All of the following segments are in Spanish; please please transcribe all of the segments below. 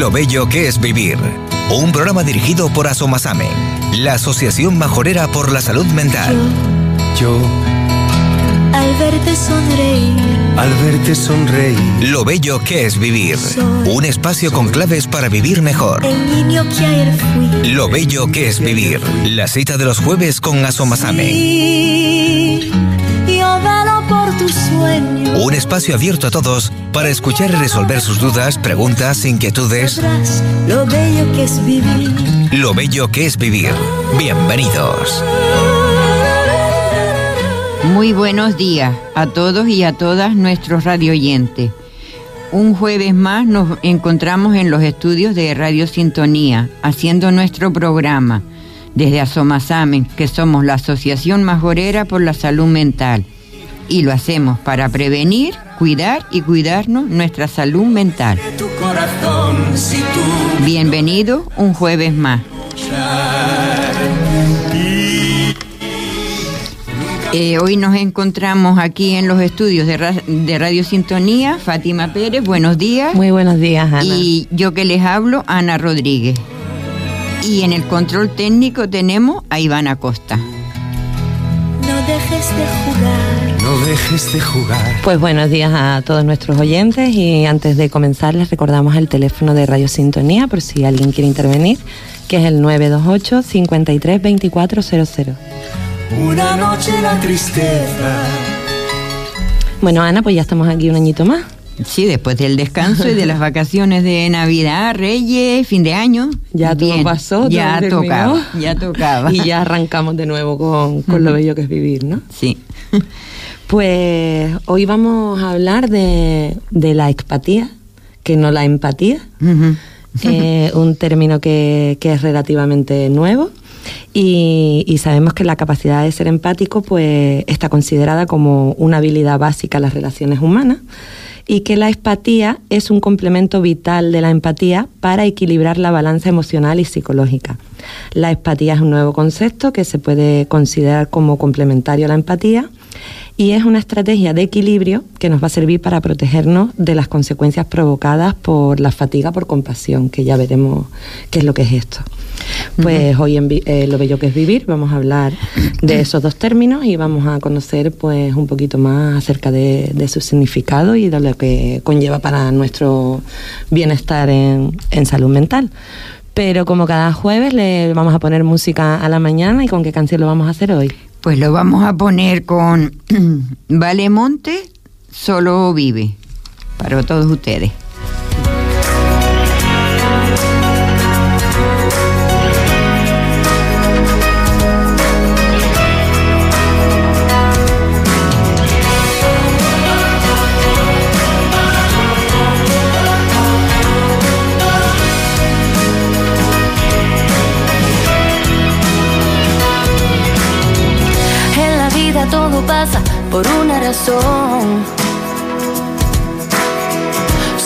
Lo bello que es vivir. Un programa dirigido por Asomasame, la Asociación Majorera por la Salud Mental. Yo, al verte sonreír, al verte sonreír, Lo bello que es vivir. Un espacio con claves para vivir mejor. el niño que ayer fui. Lo bello que es vivir. La cita de los jueves con Asomasame. Sí, Yo Un espacio abierto a todos para escuchar y resolver sus dudas, preguntas, inquietudes. Lo bello que es vivir. Lo bello que es vivir. Bienvenidos. Muy buenos días a todos y a todas nuestros radio oyentes. Un jueves más nos encontramos en los estudios de Radio Sintonía, haciendo nuestro programa desde Asomasamen, que somos la Asociación Majorera por la Salud Mental. Y lo hacemos para prevenir, cuidar y cuidarnos nuestra salud mental. tu corazón si tú Bienvenido un jueves más. Eh, hoy nos encontramos aquí en los estudios de, Ra- de Radio Sintonía, Fátima Pérez, buenos días. Muy buenos días, Ana. Y yo que les hablo, Ana Rodríguez. Y en el control técnico tenemos a Iván Acosta. No dejes de jugar. No dejes de jugar. Pues buenos días a todos nuestros oyentes y antes de comenzar les recordamos el teléfono de Radio Sintonía por si alguien quiere intervenir, que es el 928 53 2400. Una noche la tristeza. Bueno, Ana, pues ya estamos aquí un añito más. Sí, después del descanso y de las vacaciones de Navidad, Reyes, fin de año. Ya todo Bien, pasó, todo Ya terminó. tocaba, ya tocaba. Y ya arrancamos de nuevo con, con lo bello que es vivir, ¿no? Sí. Pues hoy vamos a hablar de, de la expatía, que no la empatía. Eh, un término que, que es relativamente nuevo y, y sabemos que la capacidad de ser empático pues está considerada como una habilidad básica en las relaciones humanas y que la empatía es un complemento vital de la empatía para equilibrar la balanza emocional y psicológica. La empatía es un nuevo concepto que se puede considerar como complementario a la empatía y es una estrategia de equilibrio que nos va a servir para protegernos de las consecuencias provocadas por la fatiga por compasión, que ya veremos qué es lo que es esto. Pues hoy en eh, Lo Bello que es Vivir vamos a hablar de esos dos términos y vamos a conocer pues un poquito más acerca de, de su significado y de lo que conlleva para nuestro bienestar en, en salud mental. Pero como cada jueves le vamos a poner música a la mañana y con qué canción lo vamos a hacer hoy. Pues lo vamos a poner con Vale Monte, solo vive, para todos ustedes. Una razón.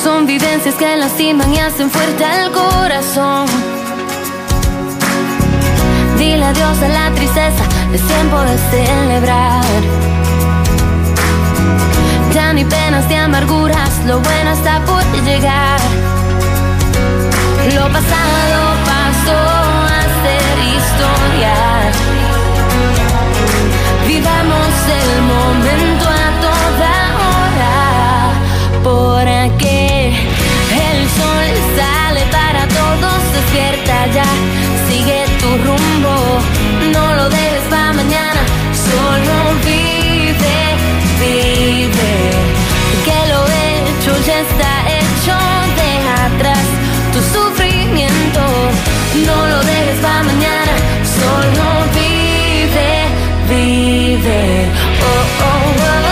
Son vivencias que lastiman y hacen fuerte al corazón. Dile adiós a la tristeza, es tiempo de celebrar. Ya ni penas ni amarguras, lo bueno está por llegar. Lo pasado pasó a ser historia. Vivamos el momento porque el sol sale para todos, despierta ya, sigue tu rumbo, no lo dejes para mañana, solo vive, vive, que lo hecho ya está hecho, deja atrás tu sufrimiento, no lo dejes para mañana, solo vive, vive. Oh, oh, oh,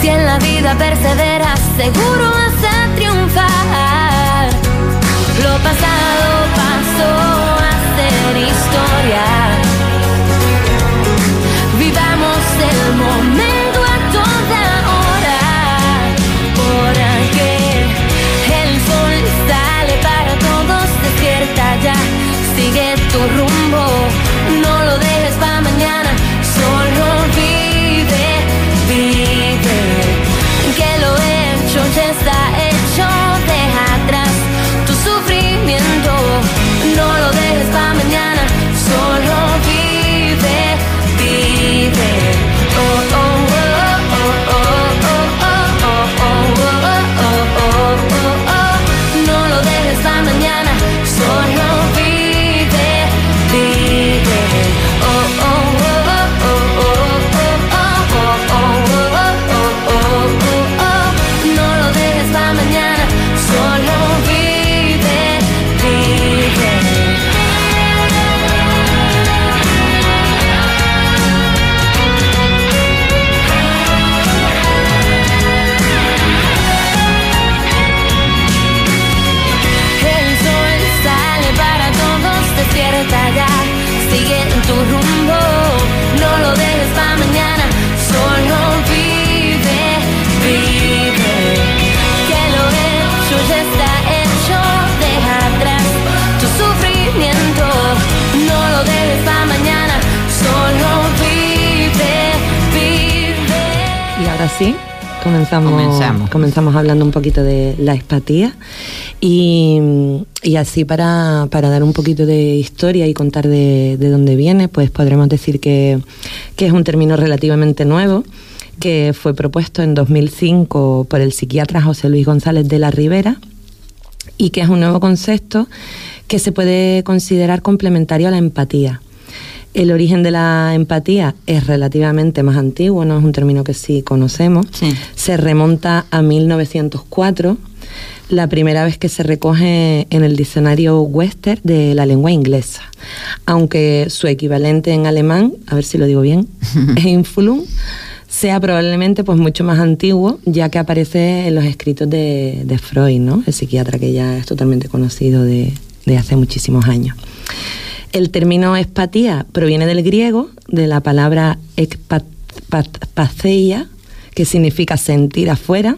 Si en la vida perseveras, seguro vas a triunfar. Lo pasado pasó a ser historia. Comenzamos. hablando un poquito de la espatía y, así para, para dar un poquito de historia y contar de, de dónde viene, pues podremos decir que, que es un término relativamente nuevo que fue propuesto en 2005 por el psiquiatra José Luis González de la Ribera y que es un nuevo concepto que se puede considerar complementario a la empatía. El origen de la empatía es relativamente más antiguo, no es un término que sí conocemos. Sí. Se remonta a 1904, la primera vez que se recoge en el diccionario Webster de la lengua inglesa, aunque su equivalente en alemán, a ver si lo digo bien, es Influm, sea probablemente pues mucho más antiguo, ya que aparece en los escritos de, de Freud, ¿no? el psiquiatra que ya es totalmente conocido de, de hace muchísimos años. El término espatía proviene del griego, de la palabra ekpatheia, que significa sentir afuera,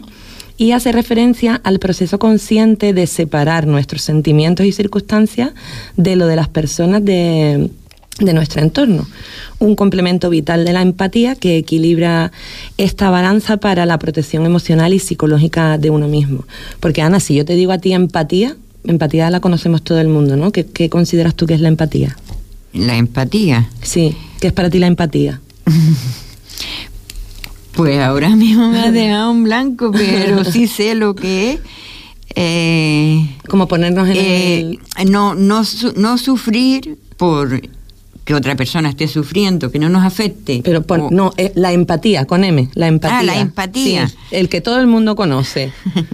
y hace referencia al proceso consciente de separar nuestros sentimientos y circunstancias de lo de las personas de, de nuestro entorno. Un complemento vital de la empatía que equilibra esta balanza para la protección emocional y psicológica de uno mismo. Porque Ana, si yo te digo a ti empatía, empatía la conocemos todo el mundo, ¿no? ¿Qué, qué consideras tú que es la empatía? La empatía. Sí, ¿qué es para ti la empatía? Pues ahora mismo me ha dejado un blanco, pero sí sé lo que es. Eh, Como ponernos en eh, el... no, no, su- no sufrir por que otra persona esté sufriendo, que no nos afecte. Pero O- no, eh, la empatía, con M, la empatía. Ah, la empatía. Sí, el que todo el mundo conoce.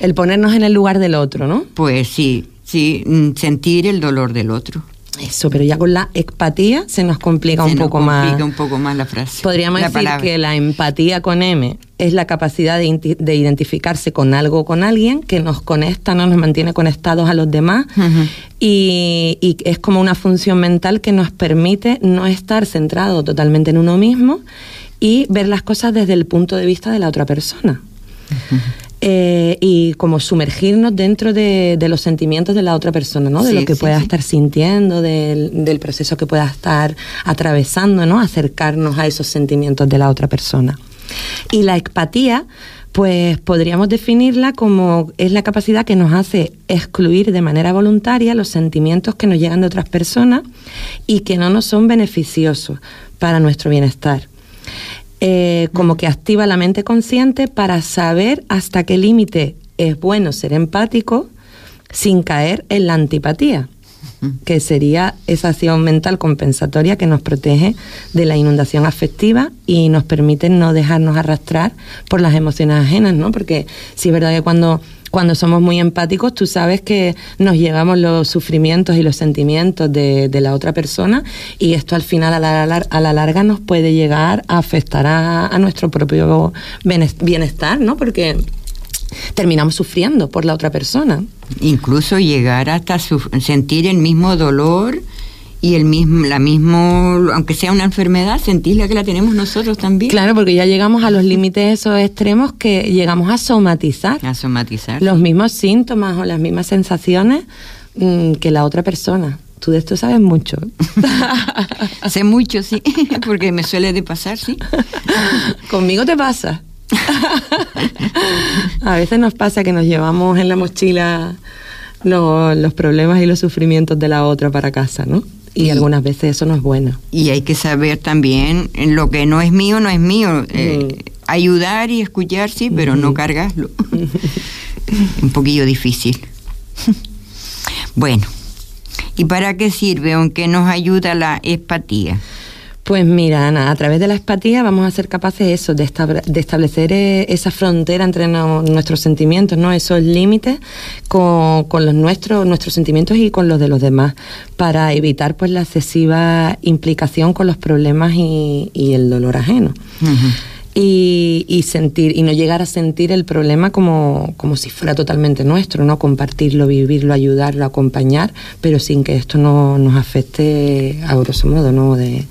el ponernos en el lugar del otro, ¿no? Pues sí, sí, mm, sentir el dolor del otro. Eso, pero ya con la empatía se nos complica Se un nos poco complica más. un poco más la frase. Podríamos la decir palabra. que la empatía con M es la capacidad de, identificarse con algo o con alguien que nos conecta, ¿no? nos mantiene conectados a los demás y, y es como una función mental que nos permite no estar centrado totalmente en uno mismo y ver las cosas desde el punto de vista de la otra persona. Eh, y como sumergirnos dentro de, de los sentimientos de la otra persona, ¿no? De lo que sí, pueda sí. estar sintiendo, del, del proceso que pueda estar atravesando, ¿no? Acercarnos a esos sentimientos de la otra persona. Y la empatía, pues podríamos definirla como es la capacidad que nos hace excluir de manera voluntaria los sentimientos que nos llegan de otras personas y que no nos son beneficiosos para nuestro bienestar. Eh, como que activa la mente consciente para saber hasta qué límite es bueno ser empático sin caer en la antipatía, que sería esa acción mental compensatoria que nos protege de la inundación afectiva y nos permite no dejarnos arrastrar por las emociones ajenas, ¿no? Porque sí es verdad que cuando cuando somos muy empáticos, tú sabes que nos llevamos los sufrimientos y los sentimientos de, la otra persona y esto al final a la, a la larga nos puede llegar a afectar a, a nuestro propio bienestar, ¿no? Porque terminamos sufriendo por la otra persona. Incluso llegar hasta sentir el mismo dolor y el mismo, la mismo, aunque sea una enfermedad, sentirla que la tenemos nosotros también. Claro, porque ya llegamos a los límites esos extremos que llegamos a somatizar A somatizar. los mismos síntomas o las mismas sensaciones mm, que la otra persona. Tú de esto sabes mucho. sé mucho, sí, porque me suele de pasar, sí. Conmigo te pasa. a veces nos pasa que nos llevamos en la mochila lo- los problemas y los sufrimientos de la otra para casa, ¿no? Y Y- algunas veces eso no es bueno. Y hay que saber también lo que no es mío, no es mío. Eh, Ayudar y escuchar, sí, pero no cargarlo. Un poquillo difícil. bueno, ¿y para qué sirve? Aunque nos ayuda la empatía. Pues mira, Ana, a través de la empatía vamos a ser capaces eso, de, de establecer eh, esa frontera entre nuestros sentimientos, ¿no? Esos límites con, con los nuestros, nuestros sentimientos y con los de los demás, para evitar pues la excesiva implicación con los problemas y, y el dolor ajeno. Y, y sentir y no llegar a sentir el problema como, como si fuera totalmente nuestro, ¿no? Compartirlo, vivirlo, ayudarlo, acompañar, pero sin que esto no nos afecte a grosso modo, ¿no? De,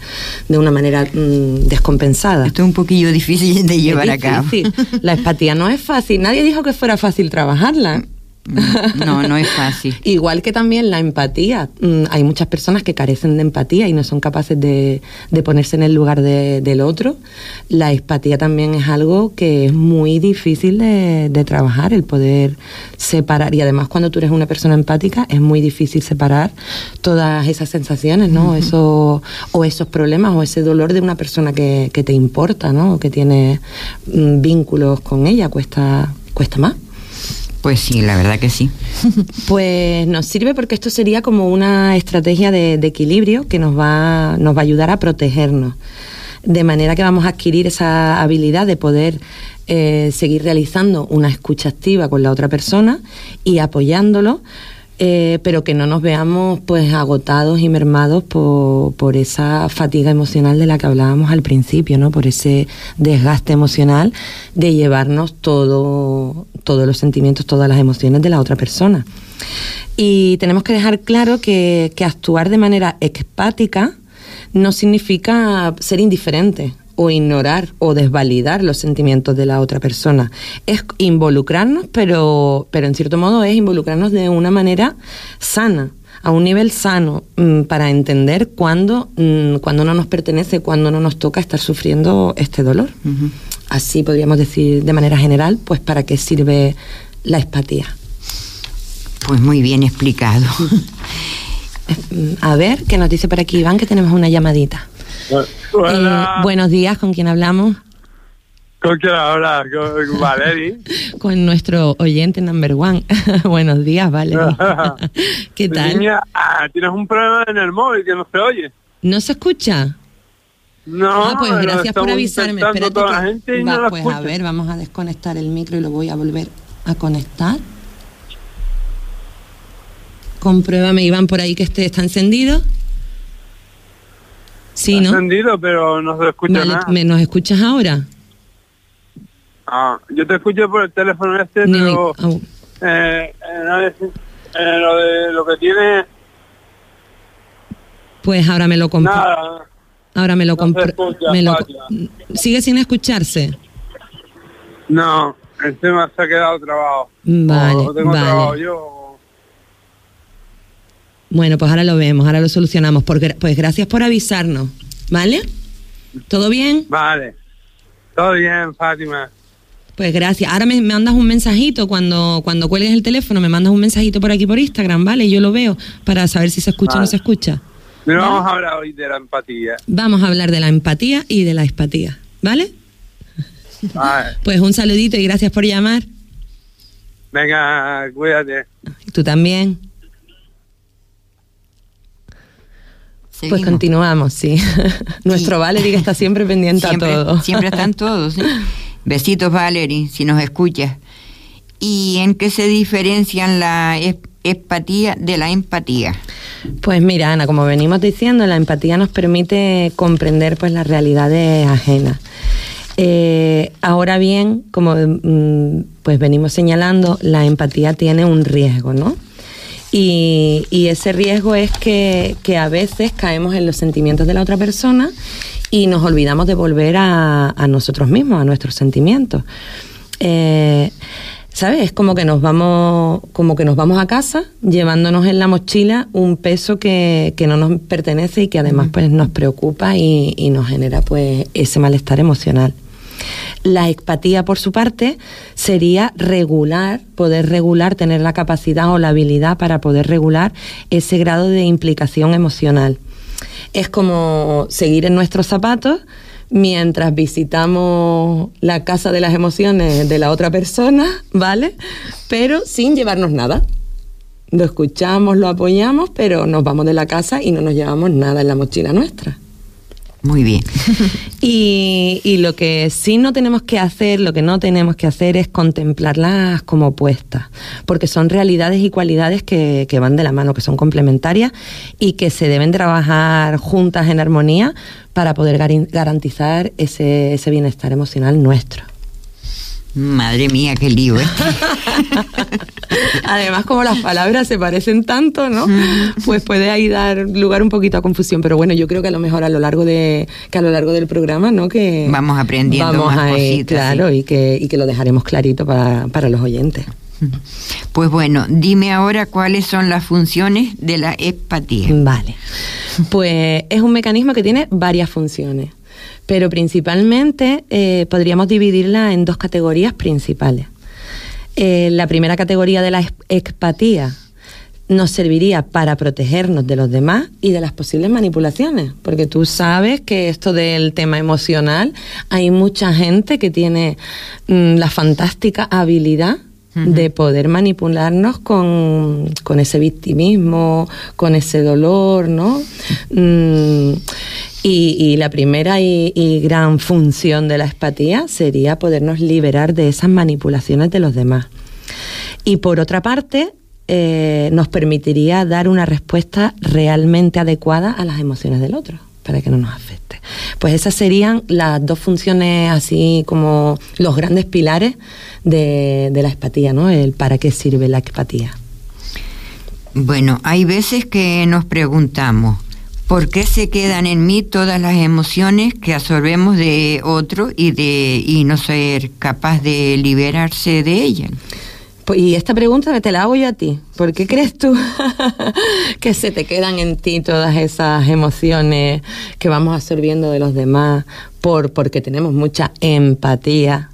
de una manera mm, descompensada. Esto es un poquillo difícil de llevar Es a cabo. difícil. La empatía no es fácil. Nadie dijo que fuera fácil trabajarla. No, no es fácil. Igual que también la empatía. Mm, Hay muchas personas que carecen de empatía y no son capaces de, de ponerse en el lugar de- del otro. La empatía también es algo que es muy difícil de, de trabajar, el poder separar. Y además cuando tú eres una persona empática es muy difícil separar todas esas sensaciones, ¿no? Eso, o esos problemas o ese dolor de una persona que, que te importa, ¿no? O que tiene mm, vínculos con ella. Cuesta, cuesta más. Pues sí, la verdad que sí. Pues nos sirve porque esto sería como una estrategia de, equilibrio que nos va, nos va a ayudar a protegernos. De manera que vamos a adquirir esa habilidad de poder eh, seguir realizando una escucha activa con la otra persona y apoyándolo, eh, pero que no nos veamos pues agotados y mermados por, por esa fatiga emocional de la que hablábamos al principio, ¿no? Por ese desgaste emocional de llevarnos todo, todos los sentimientos, todas las emociones de la otra persona. Y tenemos que dejar claro que, que actuar de manera expática no significa ser indiferente o ignorar o desvalidar los sentimientos de la otra persona. Es involucrarnos, pero, pero en cierto modo es involucrarnos de una manera sana, a un nivel sano, mm, para entender cuándo, mm, cuándo no nos pertenece, cuándo no nos toca estar sufriendo este dolor. Así podríamos decir de manera general, pues para qué sirve la empatía. Pues muy bien explicado. Mm, A ver, ¿qué nos dice por aquí Iván? Que tenemos una llamadita. Eh, buenos días, ¿con quién hablamos? ¿Con quién hablas? Con Valeri. Con nuestro oyente number one. buenos días, vale. ¿Qué tal? Niña, ah, tienes un problema en el móvil que no se oye. ¿No se escucha? No, ah, pues gracias por avisarme. Espérate toda la que- gente y Va, no la pues escucha. a ver, vamos a desconectar el micro y lo voy a volver a conectar. Compruébame, Iván, por ahí que este está encendido. Sí, ¿no? encendido, pero no se escucha Vale, nada. ¿me- ¿nos escuchas ahora? Ah, yo te escucho por el teléfono este, No, pero eh, eh, eh, lo, de, lo que tiene, Pues ahora me lo compro. nada. Ahora me lo No Patia. Sigue sin escucharse. No, el tema se ha quedado trabado. Vale, O tengo vale. trabado yo. Bueno, pues ahora lo vemos, ahora lo solucionamos. Porque, pues gracias por avisarnos, ¿vale? ¿Todo bien? Vale. Todo bien, Fátima. Pues gracias. Ahora me, me mandas un mensajito cuando, cuando cuelgues el teléfono, me mandas un mensajito por aquí por Instagram, ¿vale? Y yo lo veo para saber si se escucha o no se escucha. Pero vamos a hablar hoy de la empatía. Vamos a hablar de la empatía y de la empatía, ¿vale? Vale. Pues un saludito y gracias por llamar. Venga, cuídate. Tú también. Pues continuamos, sí. Nuestro Valerie que está siempre pendiente siempre, a todo. Siempre están todos. ¿sí? Besitos, Valerie, si nos escuchas. ¿Y en qué se diferencian la empatía de la empatía? Pues mira, Ana, como venimos diciendo, la empatía nos permite comprender pues las realidades ajenas. Eh, ahora bien, como mm, pues venimos señalando, la empatía tiene un riesgo, ¿no? Y, y ese riesgo es que, que a veces caemos en los sentimientos de la otra persona y nos olvidamos de volver a, a nosotros mismos, a nuestros sentimientos. Eh, ¿Sabes? Es como que nos vamos, como que nos vamos a casa llevándonos en la mochila un peso que, que no nos pertenece y que además pues nos preocupa y, y nos genera pues ese malestar emocional. La empatía, por su parte, sería regular, poder regular, tener la capacidad o la habilidad para poder regular ese grado de implicación emocional. Es como seguir en nuestros zapatos mientras visitamos la casa de las emociones de la otra persona, ¿vale? Pero sin llevarnos nada. Lo escuchamos, lo apoyamos, pero nos vamos de la casa y no nos llevamos nada en la mochila nuestra. Muy bien. Y, y lo que sí no tenemos que hacer, lo que no tenemos que hacer es contemplarlas como opuestas, porque son realidades y cualidades que, que van de la mano, que son complementarias y que se deben trabajar juntas en armonía para poder garantizar ese, ese bienestar emocional nuestro. Madre mía, qué lío, ¿eh? Además, como las palabras se parecen tanto, ¿no? Pues puede ahí dar lugar un poquito a confusión. Pero bueno, yo creo que a lo mejor a lo largo de que a lo largo del programa, ¿no? Que Vamos aprendiendo vamos más a cositas, claro, sí. y que y que lo dejaremos clarito para, para los oyentes. Pues bueno, dime ahora cuáles son las funciones de la empatía. Vale. Pues es un mecanismo que tiene varias funciones, pero principalmente eh, podríamos dividirla en dos categorías principales. Eh, la primera categoría de la empatía nos serviría para protegernos de los demás y de las posibles manipulaciones, porque tú sabes que esto del tema emocional, hay mucha gente que tiene mm, la fantástica habilidad de poder manipularnos con, con ese victimismo, con ese dolor, ¿no? Mm, y, la primera y, y gran función de la empatía sería podernos liberar de esas manipulaciones de los demás. Y por otra parte, eh, nos permitiría dar una respuesta realmente adecuada a las emociones del otro, para que no nos afecte. Pues esas serían las dos funciones, así como los grandes pilares de, la empatía, ¿no? El para qué sirve la empatía. Bueno, hay veces que nos preguntamos, ¿por qué se quedan en mí todas las emociones que absorbemos de otro y, de, y no ser capaz de liberarse de ellas? Pues, y esta pregunta te la hago yo a ti. ¿Por qué crees tú que se te quedan en ti todas esas emociones que vamos absorbiendo de los demás por, porque tenemos mucha empatía?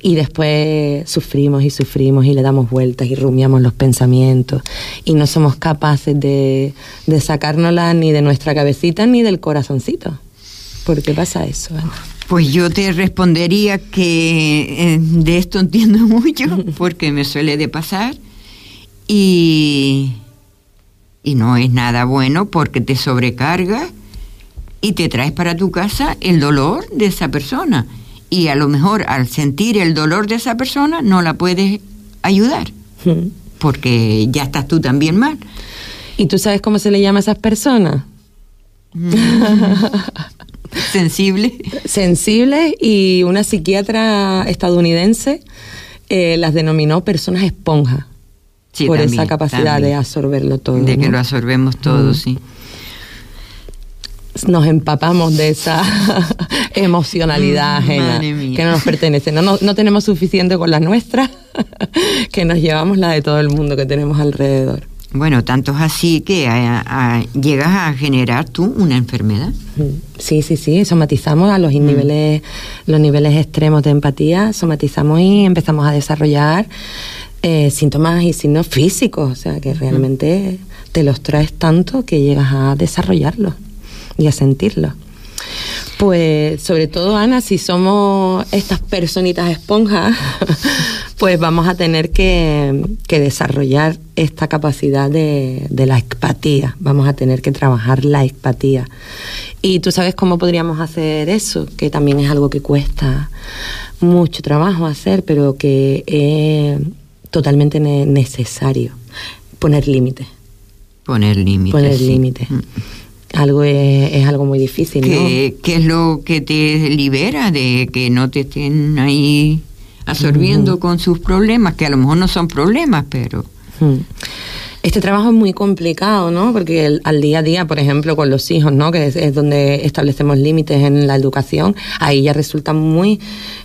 Y después sufrimos y sufrimos y le damos vueltas y rumiamos los pensamientos y no somos capaces de, de sacárnoslas ni de nuestra cabecita ni del corazoncito. ¿Por qué pasa eso, Ana? Pues yo te respondería que eh, de esto entiendo mucho porque me suele de pasar y, y no es nada bueno porque te sobrecarga y te traes para tu casa el dolor de esa persona y a lo mejor al sentir el dolor de esa persona no la puedes ayudar porque ya estás tú también mal. ¿Y tú sabes cómo se le llama a esas personas? Sensible. sensibles y una psiquiatra estadounidense eh, las denominó personas esponja Sí, por también, esa capacidad también. de absorberlo todo. De que lo absorbemos todo, Mm. sí. Nos empapamos de esa emocionalidad Mm, ajena que no nos pertenece. No, no, no tenemos suficiente con la nuestra que nos llevamos la de todo el mundo que tenemos alrededor. Bueno, tanto es así que a- a- llegas a generar tú una enfermedad. Mm, Sí, sí, sí, somatizamos a los niveles, los niveles extremos de empatía, somatizamos y empezamos a desarrollar eh, síntomas y signos físicos, o sea, que realmente te los traes tanto que llegas a desarrollarlos y a sentirlos. Pues sobre todo, Ana, si somos estas personitas esponjas, pues vamos a tener que, que desarrollar esta capacidad de, de la empatía, vamos a tener que trabajar la empatía. Y tú sabes cómo podríamos hacer eso, que también es algo que cuesta mucho trabajo hacer, pero que es totalmente ne- necesario, poner límites. Poner límites. Poner límites. Mm. Algo es, es algo muy difícil, ¿no? ¿Qué, qué es lo que te libera de que no te estén ahí absorbiendo con sus problemas? Que a lo mejor no son problemas, pero... Mm. Este trabajo es muy complicado, ¿no? Porque el- al día a día, por ejemplo, con los hijos, ¿no? Que es, es donde establecemos límites en la educación, ahí ya resulta muy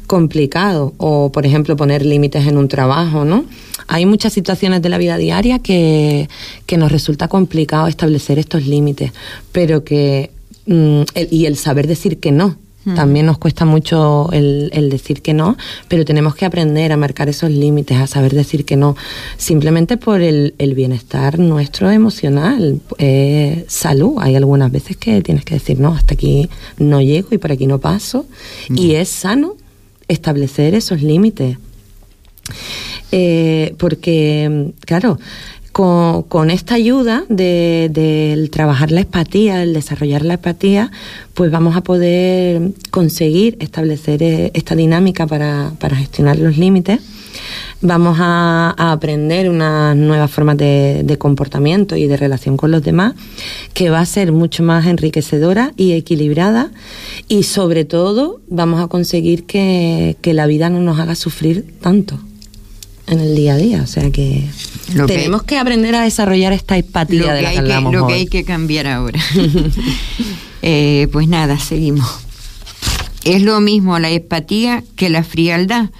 complicado. O, por ejemplo, poner límites en un trabajo, ¿no? Hay muchas situaciones de la vida diaria que, que nos resulta complicado establecer estos límites, pero que... mm, el- y el saber decir que no, también nos cuesta mucho el, el decir que no, pero tenemos que aprender a marcar esos límites, a saber decir que no, simplemente por el, el bienestar nuestro emocional, eh, salud. Hay algunas veces que tienes que decir, no, hasta aquí no llego y por aquí no paso. Y es sano establecer esos límites. Eh, porque, claro, con, esta ayuda del trabajar la empatía, el desarrollar la empatía, pues vamos a poder conseguir establecer eh, esta dinámica para, gestionar los límites. Vamos a, aprender unas nuevas formas de, comportamiento y de relación con los demás, que va a ser mucho más enriquecedora y equilibrada. Y sobre todo vamos a conseguir que la vida no nos haga sufrir tanto en el día a día. O sea que tenemos que, aprender a desarrollar esta empatía de la que, hablamos Lo que hay que cambiar ahora. Eh, pues nada, seguimos. Es lo mismo la empatía que la frialdad.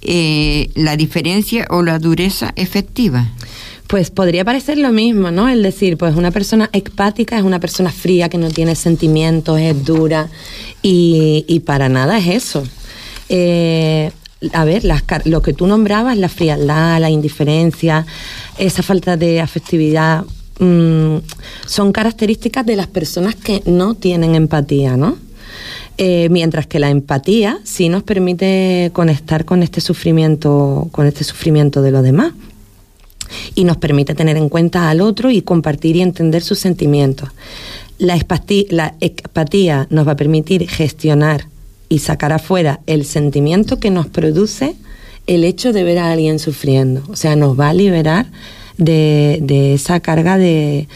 Eh, la diferencia o la dureza efectiva. Pues podría parecer lo mismo, ¿no? El decir, pues una persona empática es una persona fría que no tiene sentimientos, es dura y, y para nada es eso. Eh, a ver, las, lo que tú nombrabas, la frialdad, la indiferencia, esa falta de afectividad, mm, son características de las personas que no tienen empatía, ¿no? Eh, mientras que la empatía sí nos permite conectar con este sufrimiento, con este sufrimiento de los demás. Y nos permite tener en cuenta al otro y compartir y entender sus sentimientos. La, la empatía nos va a permitir gestionar y sacar afuera el sentimiento que nos produce el hecho de ver a alguien sufriendo. O sea, nos va a liberar de, esa carga de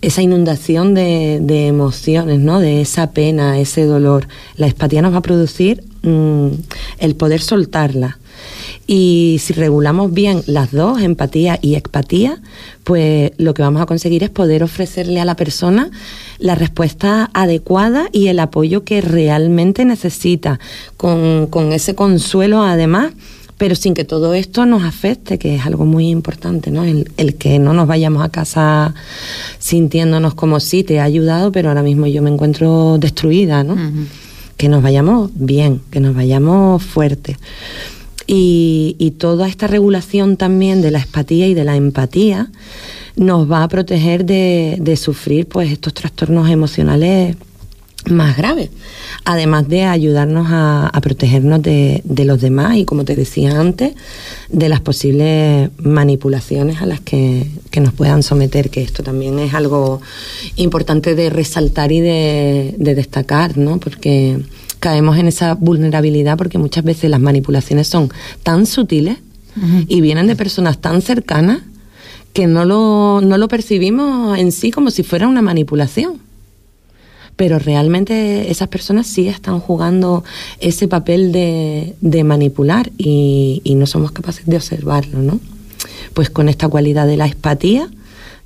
esa inundación de, emociones, ¿no? De esa pena, ese dolor. La empatía nos va a producir mm, el poder soltarla. Y si regulamos bien las dos, empatía y expatía, pues lo que vamos a conseguir es poder ofrecerle a la persona la respuesta adecuada y el apoyo que realmente necesita, con, ese consuelo además pero sin que todo esto nos afecte, que es algo muy importante, ¿no? El, que no nos vayamos a casa sintiéndonos como si te ha ayudado, pero ahora mismo yo me encuentro destruida, ¿no? Que nos vayamos bien, que nos vayamos fuertes. Y, y, toda esta regulación también de la espatía y de la empatía nos va a proteger de, sufrir pues estos trastornos emocionales más graves, además de ayudarnos a, protegernos de, los demás y, como te decía antes, de las posibles manipulaciones a las que, nos puedan someter, que esto también es algo importante de resaltar y de, destacar, ¿no? Porque caemos en esa vulnerabilidad porque muchas veces las manipulaciones son tan sutiles y vienen de personas tan cercanas que no lo, no lo percibimos en sí como si fuera una manipulación. Pero realmente esas personas sí están jugando ese papel de, de manipular y, y, no somos capaces de observarlo, ¿no? Pues con esta cualidad de la empatía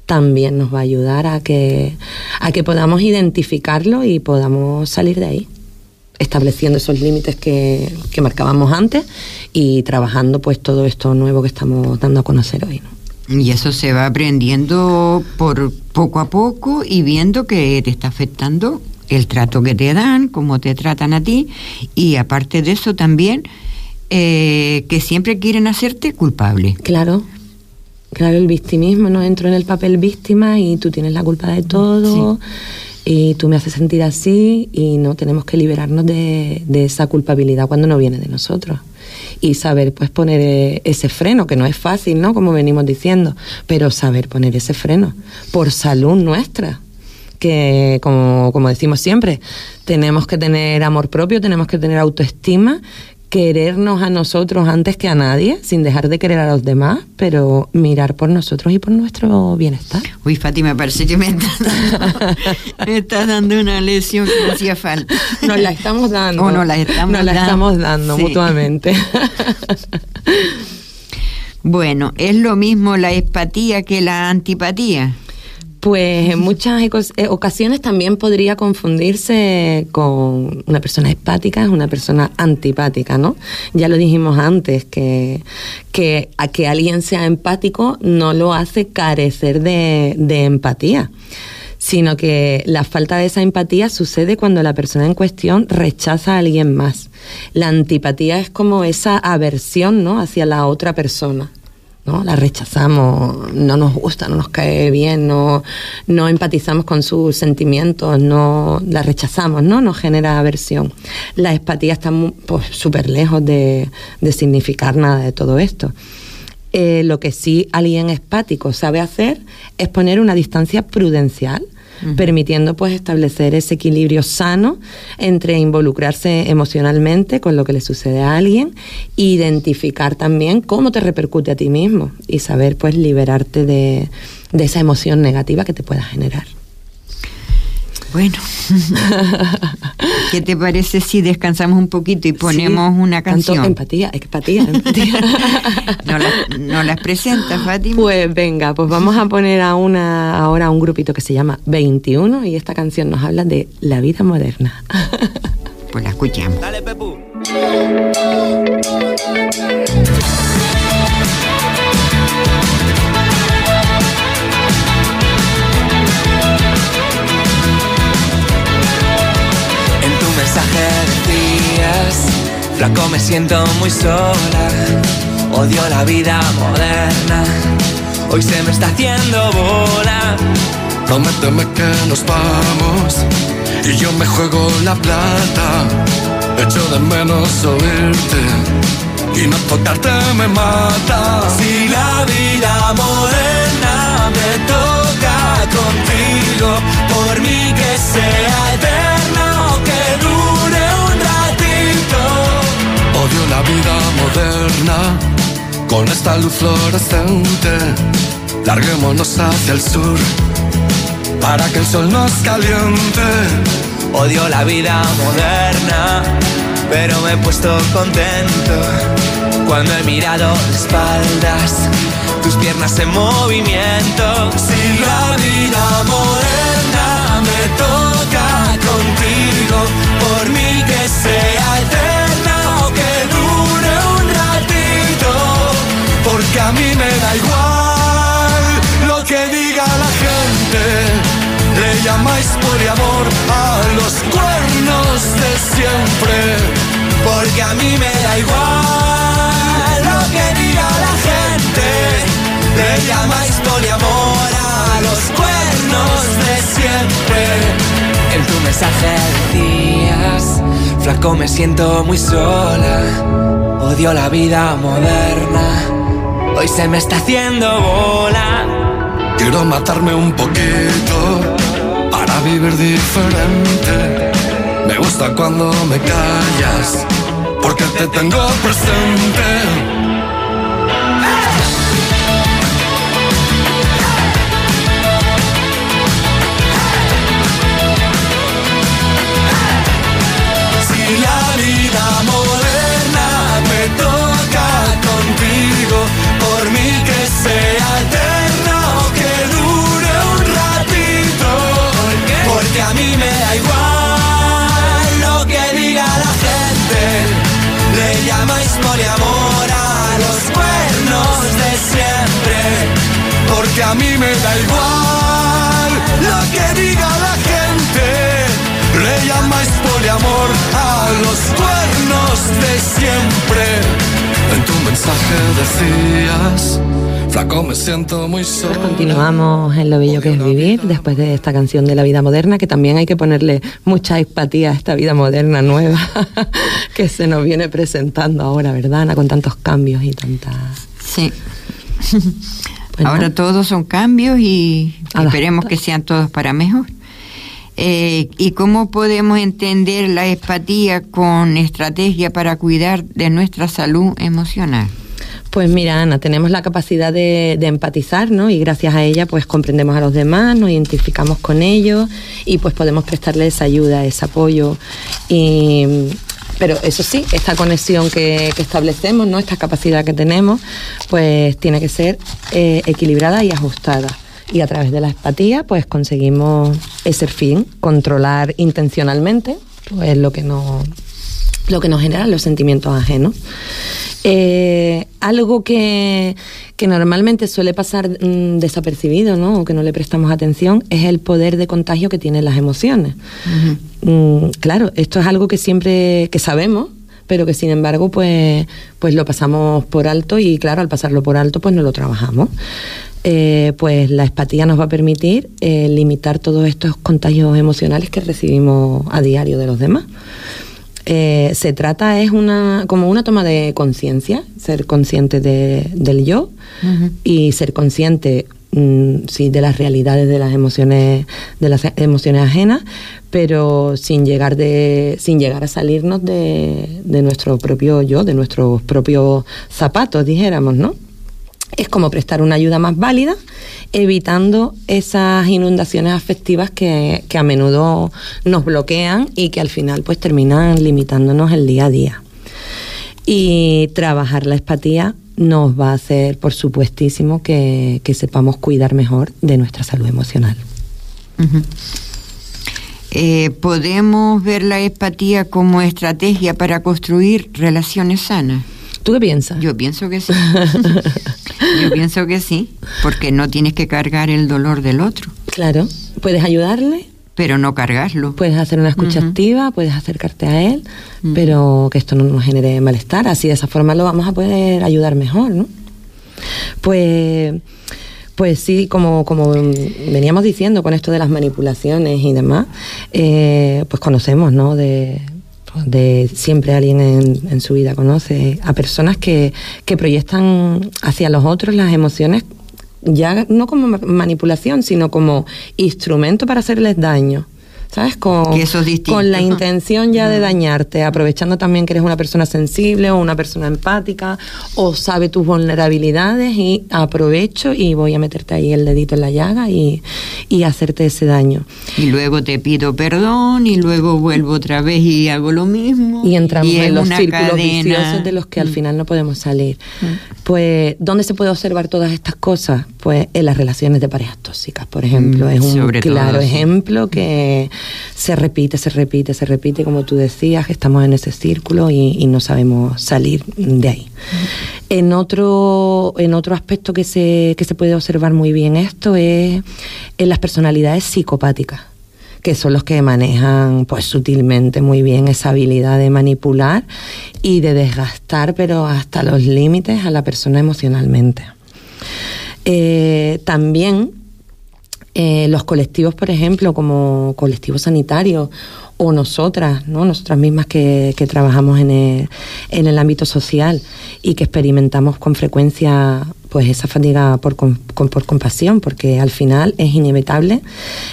también nos va a ayudar a que, a que podamos identificarlo y podamos salir de ahí estableciendo esos límites que, que marcábamos antes y trabajando pues todo esto nuevo que estamos dando a conocer hoy. ¿no? Y eso se va aprendiendo por poco a poco y viendo que te está afectando el trato que te dan, cómo te tratan a ti y aparte de eso también eh, que siempre quieren hacerte culpable. Claro, claro, el victimismo, no entro en el papel víctima y tú tienes la culpa de todo. Y tú me haces sentir así y no tenemos que liberarnos de, de esa culpabilidad cuando no viene de nosotros y saber pues poner eh, ese freno, que no es fácil, ¿no? Como venimos diciendo, pero saber poner ese freno por salud nuestra que como, como decimos siempre, tenemos que tener amor propio, tenemos que tener autoestima querernos a nosotros antes que a nadie, sin dejar de querer a los demás, pero mirar por nosotros y por nuestro bienestar. Uy, Fátima, parece que me estás, dando una lesión que no hacía falta. Nos la estamos dando. O nos la estamos nos la estamos dando mutuamente. bueno, es lo mismo la empatía que la antipatía. Pues en muchas eh, ocasiones también podría confundirse con una persona empática, una persona antipática, ¿no? Ya lo dijimos antes, que, que a que alguien sea empático no lo hace carecer de, de empatía sino que la falta de esa empatía sucede cuando la persona en cuestión rechaza a alguien más. La antipatía es como esa aversión ¿no? hacia la otra persona. ¿No? La rechazamos, no nos gusta, no nos cae bien, no, no empatizamos con sus sentimientos, no la rechazamos, ¿no? Nos genera aversión. La empatía está súper pues, lejos de, significar nada de todo esto. Eh, lo que sí alguien espático sabe hacer es poner una distancia prudencial permitiendo pues establecer ese equilibrio sano entre involucrarse emocionalmente con lo que le sucede a alguien identificar también cómo te repercute a ti mismo y saber pues liberarte de, de esa emoción negativa que te pueda generar. Bueno, ¿qué te parece si descansamos un poquito y ponemos una canción? empatía, empatía, empatía. ¿No, las presenta, Fátima? Pues venga, pues vamos a poner a una, ahora a un grupito que se llama 21 y esta canción nos habla de la vida moderna. Pues la escuchamos. Dale, Pepu. Mensaje decías, flaco me siento muy sola, odio la vida moderna, hoy se me está haciendo bola. Prométeme que nos vamos y yo me juego la plata. Echo de menos oírte y no tocarte me mata. Si la vida moderna me toca contigo, por mí que sea eterna la vida moderna con esta luz fluorescente. Larguémonos hacia el sur para que el sol nos caliente. Odio la vida moderna, pero me he puesto contento cuando he mirado de espaldas, tus piernas en movimiento. Si la vida moderna a mí me da igual lo que diga la gente. Le llamáis poliamor a los cuernos de siempre, porque a mí me da igual lo que diga la gente. Le llamáis poliamor a los cuernos de siempre. En tu mensaje decías, flaco me siento muy sola, odio la vida moderna, hoy se me está haciendo bola. Quiero matarme un poquito para vivir diferente. Me gusta cuando me callas, porque te tengo presente. Le llamáis poliamor a los cuernos de siempre, Porque a mí me da igual lo que diga la gente. Le llamáis poliamor a los cuernos de siempre. En tu mensaje decías, flaco me siento muy solo. Pues continuamos en lo bello que es vivir después de esta canción de la vida moderna, que también hay que ponerle mucha empatía a esta vida moderna nueva que se nos viene presentando ahora, ¿verdad, Ana? Con tantos cambios y tantas... Sí. Pues Ahora todos son cambios y esperemos que sean todos para mejor. Eh, ¿Y cómo podemos entender la empatía con estrategia para cuidar de nuestra salud emocional? Pues mira, Ana, tenemos la capacidad de, de empatizar, ¿no? Y gracias a ella, pues comprendemos a los demás, nos identificamos con ellos y pues podemos prestarles ayuda, ese apoyo. Y, pero eso sí, esta conexión que, que establecemos, ¿no? Esta capacidad que tenemos, pues tiene que ser eh, equilibrada y ajustada. Y a través de la empatía, pues conseguimos ese fin, controlar intencionalmente, pues lo que nos lo que nos generan los sentimientos ajenos. Eh, algo que, que normalmente suele pasar mm, desapercibido, ¿no? O que no le prestamos atención, es el poder de contagio que tienen las emociones. Mm, claro, esto es algo que siempre que sabemos, pero que sin embargo, pues, pues lo pasamos por alto y claro, al pasarlo por alto, pues no lo trabajamos. Eh, pues la empatía nos va a permitir eh, limitar todos estos contagios emocionales que recibimos a diario de los demás. Eh, se trata es una como una toma de conciencia, ser consciente de, del yo y ser consciente mm, sí de las realidades de las emociones de las emociones ajenas, pero sin llegar de sin llegar a salirnos de, de nuestro propio yo, de nuestros propios zapatos, dijéramos, ¿no? Es como prestar una ayuda más válida, evitando esas inundaciones afectivas que, que, a menudo nos bloquean y que al final pues terminan limitándonos el día a día. Y trabajar la espatía nos va a hacer, por supuestísimo, que, que sepamos cuidar mejor de nuestra salud emocional. Eh, ¿Podemos ver la empatía como estrategia para construir relaciones sanas? ¿Tú qué piensas? Yo pienso que sí. Yo pienso que sí, porque no tienes que cargar el dolor del otro. Claro, puedes ayudarle. Pero no cargarlo. Puedes hacer una escucha uh -huh. activa, puedes acercarte a él, uh -huh. pero que esto no nos genere malestar. Así de esa forma lo vamos a poder ayudar mejor, ¿no? Pues, pues sí, como, como veníamos diciendo con esto de las manipulaciones y demás, eh, pues conocemos, ¿no? De, de siempre alguien en, en, su vida conoce a personas que, que proyectan hacia los otros las emociones ya no como manipulación, sino como instrumento para hacerles daño. ¿Sabes? Con, con la intención ya de dañarte, aprovechando también que eres una persona sensible o una persona empática o sabe tus vulnerabilidades y aprovecho y voy a meterte ahí el dedito en la llaga y, y hacerte ese daño. Y luego te pido perdón y luego vuelvo otra vez y hago lo mismo. Y entramos y en los círculos cadena. viciosos de los que al final no podemos salir. Mm. Pues, ¿dónde se puede observar todas estas cosas? Pues en las relaciones de parejas tóxicas, por ejemplo. Mm, es un claro todo, ejemplo que se repite, se repite, se repite, como tú decías, estamos en ese círculo y, no sabemos salir de ahí. En otro, en otro aspecto que se, que se puede observar muy bien esto es en las personalidades psicopáticas que son los que manejan pues sutilmente muy bien esa habilidad de manipular y de desgastar pero hasta los límites a la persona emocionalmente. Eh, también eh, los colectivos, por ejemplo, como colectivos sanitarios o nosotras, ¿no? nosotras mismas que, trabajamos en en el ámbito social y que experimentamos con frecuencia pues esa fatiga por, con, por compasión, porque al final es inevitable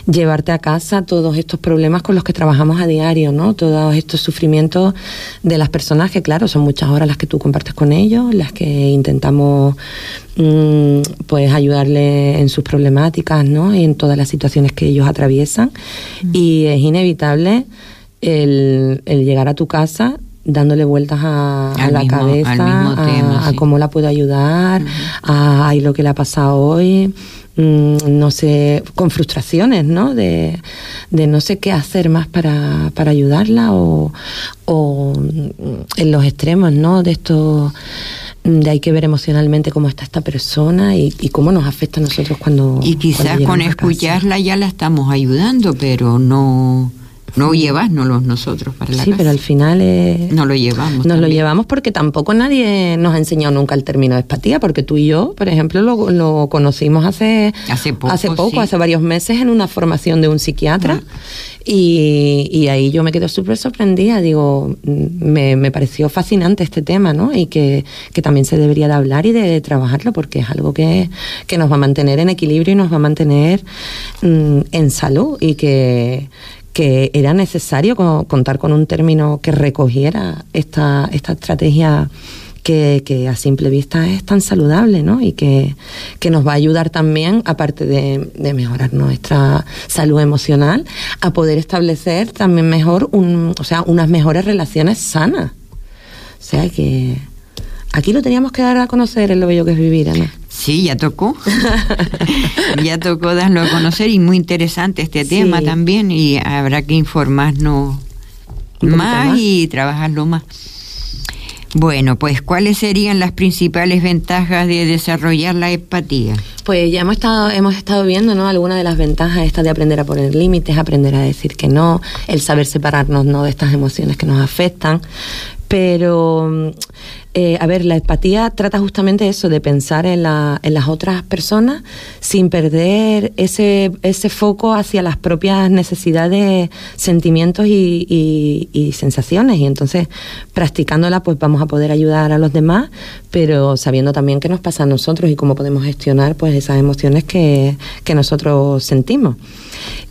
llevarte a casa todos estos problemas con los que trabajamos a diario, ¿no? Todos estos sufrimientos de las personas que, claro, son muchas horas las que tú compartes con ellos, las que intentamos mmm, pues ayudarle en sus problemáticas, ¿no? Y en todas las situaciones que ellos atraviesan. Mm. Y es inevitable el, el llegar a tu casa dándole vueltas a, a la mismo, cabeza, tema, a, sí. a, cómo la puedo ayudar, uh -huh. a lo que le ha pasado hoy, mmm, no sé, con frustraciones, ¿no? De, de, no sé qué hacer más para, para ayudarla o, o en los extremos, ¿no? De esto de hay que ver emocionalmente cómo está esta persona y, y cómo nos afecta a nosotros cuando y quizás cuando con escucharla ya la estamos ayudando pero no no llevárnoslos nosotros para la sí, casa. pero al final es... no lo llevamos. Nos también. lo llevamos porque tampoco nadie nos ha enseñado nunca el término de espatía, porque tú y yo, por ejemplo, lo, lo conocimos hace, hace poco, hace, poco sí. hace varios meses en una formación de un psiquiatra. Ah. Y, y, ahí yo me quedé súper sorprendida, digo, me, me, pareció fascinante este tema, ¿no? Y que, que, también se debería de hablar y de trabajarlo porque es algo que, que nos va a mantener en equilibrio y nos va a mantener mmm, en salud y que, que era necesario contar con un término que recogiera esta, esta estrategia que, que, a simple vista es tan saludable, ¿no? Y que, que nos va a ayudar también, aparte de, de, mejorar nuestra salud emocional, a poder establecer también mejor, un, o sea, unas mejores relaciones sanas. O sea que aquí lo teníamos que dar a conocer en lo bello que es vivir, Ana. Sí, ya tocó. ya tocó darlo a conocer y muy interesante este sí. tema también y habrá que informarnos más, más y trabajarlo más. Bueno, pues ¿cuáles serían las principales ventajas de desarrollar la empatía? Pues ya hemos estado, hemos estado viendo, ¿no? Algunas de las ventajas estas de aprender a poner límites, aprender a decir que no, el saber separarnos, ¿no? De estas emociones que nos afectan. Pero, eh, a ver, la empatía trata justamente eso, de pensar en, la, en las otras personas sin perder ese, ese foco hacia las propias necesidades, sentimientos y, y sensaciones. Y entonces, practicándola, pues vamos a poder ayudar a los demás, pero sabiendo también qué nos pasa a nosotros y cómo podemos gestionar pues esas emociones que, que nosotros sentimos.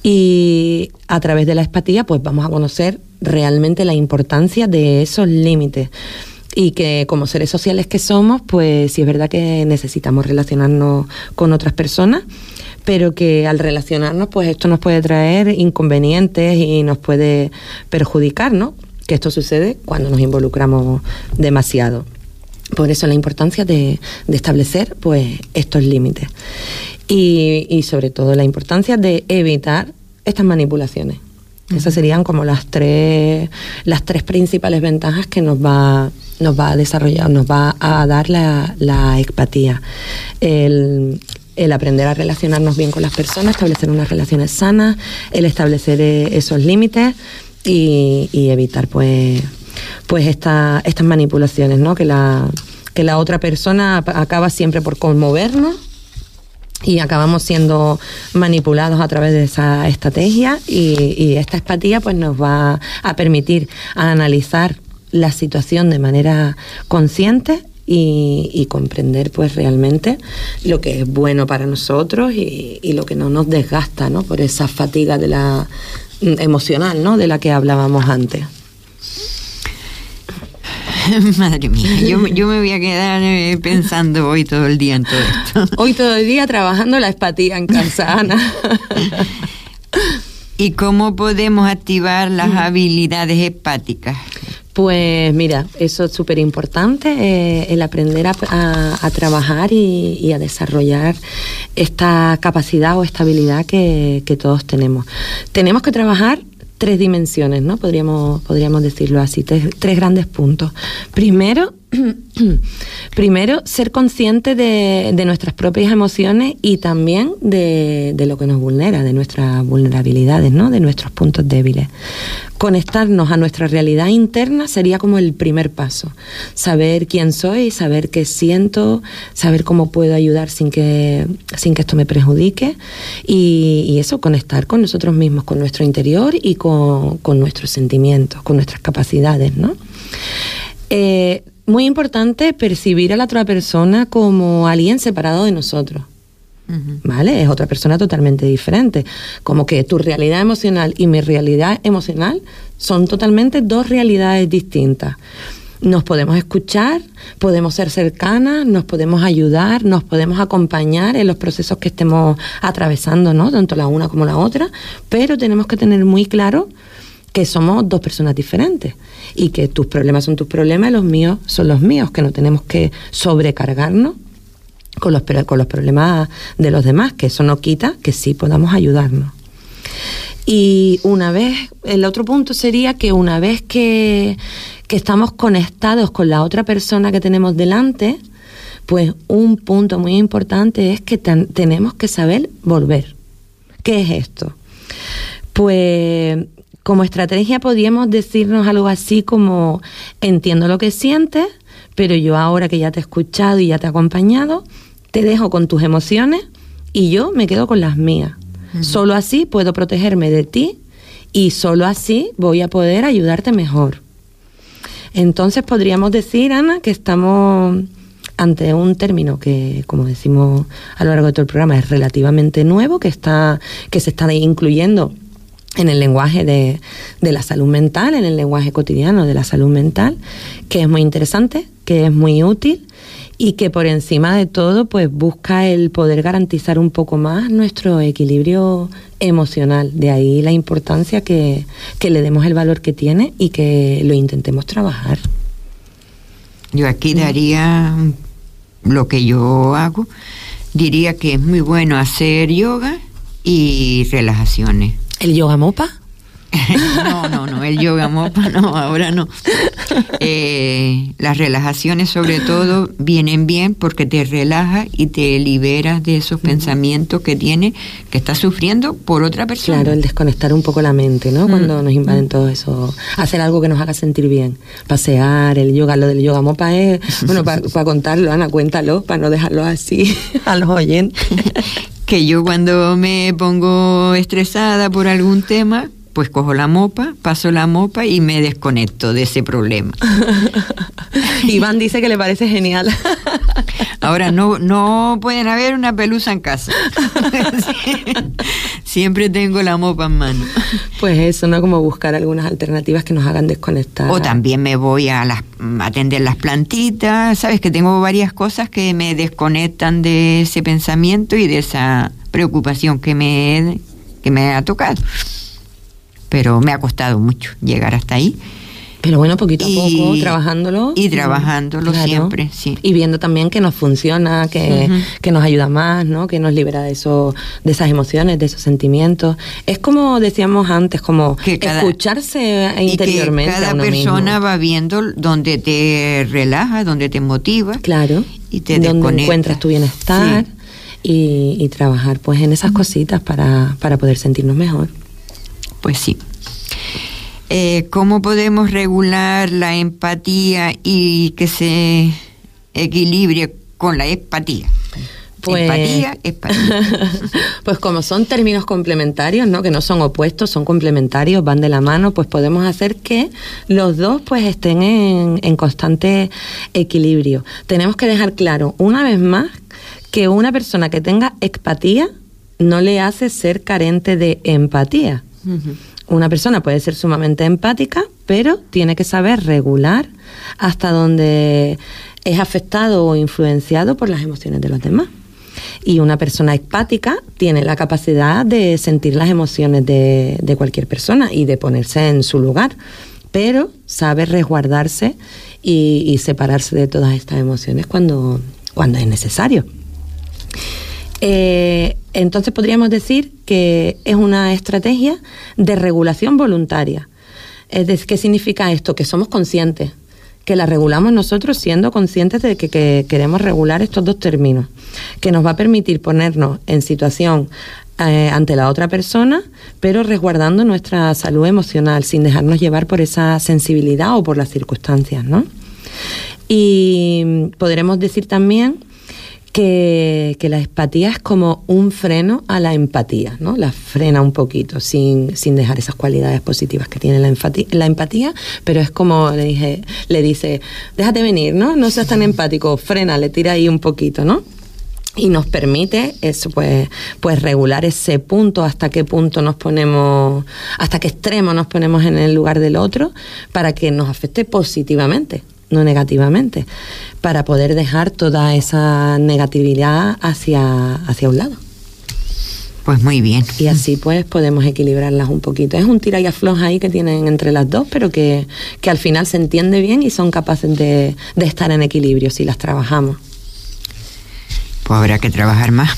Y a través de la empatía, pues vamos a conocer realmente la importancia de esos límites y que como seres sociales que somos, pues sí es verdad que necesitamos relacionarnos con otras personas, pero que al relacionarnos, pues esto nos puede traer inconvenientes y nos puede perjudicar, ¿no? Que esto sucede cuando nos involucramos demasiado. Por eso la importancia de, establecer pues estos límites y sobre todo la importancia de evitar estas manipulaciones. Esas serían como las tres, las tres principales ventajas que nos va, nos va a desarrollar, nos va a dar la, la empatía. El, el aprender a relacionarnos bien con las personas, establecer unas relaciones sanas, el establecer eh, esos límites y, y evitar pues, pues esta, estas manipulaciones, ¿no? Que la, que la otra persona acaba siempre por conmovernos y acabamos siendo manipulados a través de esa estrategia y, y, esta empatía pues nos va a permitir analizar la situación de manera consciente y, y, comprender pues realmente lo que es bueno para nosotros y, y, lo que no nos desgasta ¿no? por esa fatiga de la emocional ¿no? de la que hablábamos antes. Madre mía, yo, yo, me voy a quedar eh, pensando hoy todo el día en todo esto. Hoy todo el día trabajando la espatía en casa, Ana. ¿Y cómo podemos activar las habilidades hepáticas? Pues mira, eso es súper importante, eh, el aprender a, a, a trabajar y, y, a desarrollar esta capacidad o estabilidad que, que todos tenemos. Tenemos que trabajar tres dimensiones, ¿no? Podríamos, podríamos decirlo así, tres, tres grandes puntos. Primero, primero, ser consciente de, nuestras propias emociones y también de, lo que nos vulnera, de nuestras vulnerabilidades, ¿no? De nuestros puntos débiles. Conectarnos a nuestra realidad interna sería como el primer paso. Saber quién soy, saber qué siento, saber cómo puedo ayudar sin que, sin que esto me perjudique. Y, eso, conectar con nosotros mismos, con nuestro interior y con, con nuestros sentimientos, con nuestras capacidades, ¿no? Eh, muy importante percibir a la otra persona como alguien separado de nosotros. Uh -huh. ¿Vale? Es otra persona totalmente diferente. Como que tu realidad emocional y mi realidad emocional son totalmente dos realidades distintas. Nos podemos escuchar, podemos ser cercanas, nos podemos ayudar, nos podemos acompañar en los procesos que estemos atravesando, ¿no? Tanto la una como la otra, pero tenemos que tener muy claro que somos dos personas diferentes y que tus problemas son tus problemas y los míos son los míos, que no tenemos que sobrecargarnos con los, con los problemas de los demás, que eso no quita que sí podamos ayudarnos. Y una vez, el otro punto sería que una vez que, que estamos conectados con la otra persona que tenemos delante, pues un punto muy importante es que ten, tenemos que saber volver. ¿Qué es esto? Pues como estrategia podríamos decirnos algo así como entiendo lo que sientes, pero yo ahora que ya te he escuchado y ya te he acompañado, te dejo con tus emociones y yo me quedo con las mías. Uh -huh. Solo así puedo protegerme de ti y solo así voy a poder ayudarte mejor. Entonces podríamos decir, Ana, que estamos ante un término que, como decimos a lo largo de todo el programa, es relativamente nuevo, que, está, que se está incluyendo en el lenguaje de, de, la salud mental, en el lenguaje cotidiano de la salud mental, que es muy interesante, que es muy útil y que por encima de todo pues busca el poder garantizar un poco más nuestro equilibrio emocional. De ahí la importancia que, que le demos el valor que tiene y que lo intentemos trabajar. Yo aquí daría lo que yo hago, diría que es muy bueno hacer yoga y relajaciones. ¿El yoga mopa? no, no, no, el yoga mopa no, ahora no. Eh, las relajaciones sobre todo vienen bien porque te relaja y te liberas de esos pensamientos que tienes, que estás sufriendo por otra persona. Claro, el desconectar un poco la mente, ¿no? Cuando nos invaden todo eso. Hacer algo que nos haga sentir bien. Pasear, el yoga, lo del yoga mopa es, bueno, para contarlo, Ana, cuéntalo, para no dejarlo así a los oyentes. que yo cuando me pongo estresada por algún tema, pues cojo la mopa, paso la mopa y me desconecto de ese problema. Iván dice que le parece genial. Ahora no, no pueden haber una pelusa en casa. Siempre tengo la mopa en mano. Pues eso, ¿no? Como buscar algunas alternativas que nos hagan desconectar. O también me voy a, las, a atender las plantitas. Sabes que tengo varias cosas que me desconectan de ese pensamiento y de esa preocupación que me, que me ha tocado pero me ha costado mucho llegar hasta ahí. Pero bueno, poquito a poco, trabajándolo. Y trabajándolo siempre, sí. Y viendo también que nos funciona, que, que, nos ayuda más, ¿no? Que nos libera de, eso, de esas emociones, de esos sentimientos. Es como decíamos antes, como escucharse interiormente. Y que cada persona va viendo donde te relaja, donde te motiva. Claro. Y te donde encuentras tu bienestar. Y, y, trabajar pues en esas cositas para, para poder sentirnos mejor. Pues sí. Eh, ¿Cómo podemos regular la empatía y que se equilibre con la empatía? Pues, empatía, empatía. pues como son términos complementarios, ¿no? Que no son opuestos, son complementarios, van de la mano, pues podemos hacer que los dos pues estén en, en constante equilibrio. Tenemos que dejar claro una vez más que una persona que tenga empatía no le hace ser carente de empatía. Una persona puede ser sumamente empática, pero tiene que saber regular hasta donde es afectado o influenciado por las emociones de los demás. Y una persona empática tiene la capacidad de sentir las emociones de, cualquier persona y de ponerse en su lugar, pero sabe resguardarse y, y separarse de todas estas emociones cuando, cuando es necesario. Eh, entonces podríamos decir que es una estrategia de regulación voluntaria. Es decir, ¿qué significa esto? Que somos conscientes, que la regulamos nosotros siendo conscientes de que, queremos regular estos dos términos, que nos va a permitir ponernos en situación eh, ante la otra persona, pero resguardando nuestra salud emocional, sin dejarnos llevar por esa sensibilidad o por las circunstancias, ¿no? Y podremos decir también que, la empatía es como un freno a la empatía, ¿no? La frena un poquito, sin, sin dejar esas cualidades positivas que tiene la, la empatía, pero es como le dije, le dice, déjate venir, ¿no? No seas tan empático, frena, le tira ahí un poquito, ¿no? y nos permite eso pues pues regular ese punto hasta qué punto nos ponemos hasta qué extremo nos ponemos en el lugar del otro para que nos afecte positivamente no negativamente, para poder dejar toda esa negatividad hacia, hacia un lado. Pues muy bien. Y así pues podemos equilibrarlas un poquito. Es un tira y afloja ahí que tienen entre las dos, pero que, que al final se entiende bien y son capaces de, de estar en equilibrio si las trabajamos. Pues habrá que trabajar más.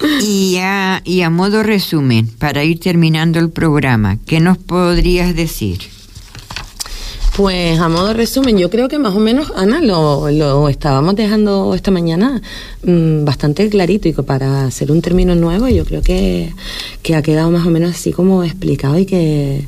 y, a, y a modo resumen, para ir terminando el programa, ¿qué nos podrías decir? Pues a modo de resumen, yo creo que más o menos, Ana, lo, lo estábamos dejando esta mañana mm, bastante clarito y que para ser un término nuevo yo creo que, que ha quedado más o menos así como explicado y que,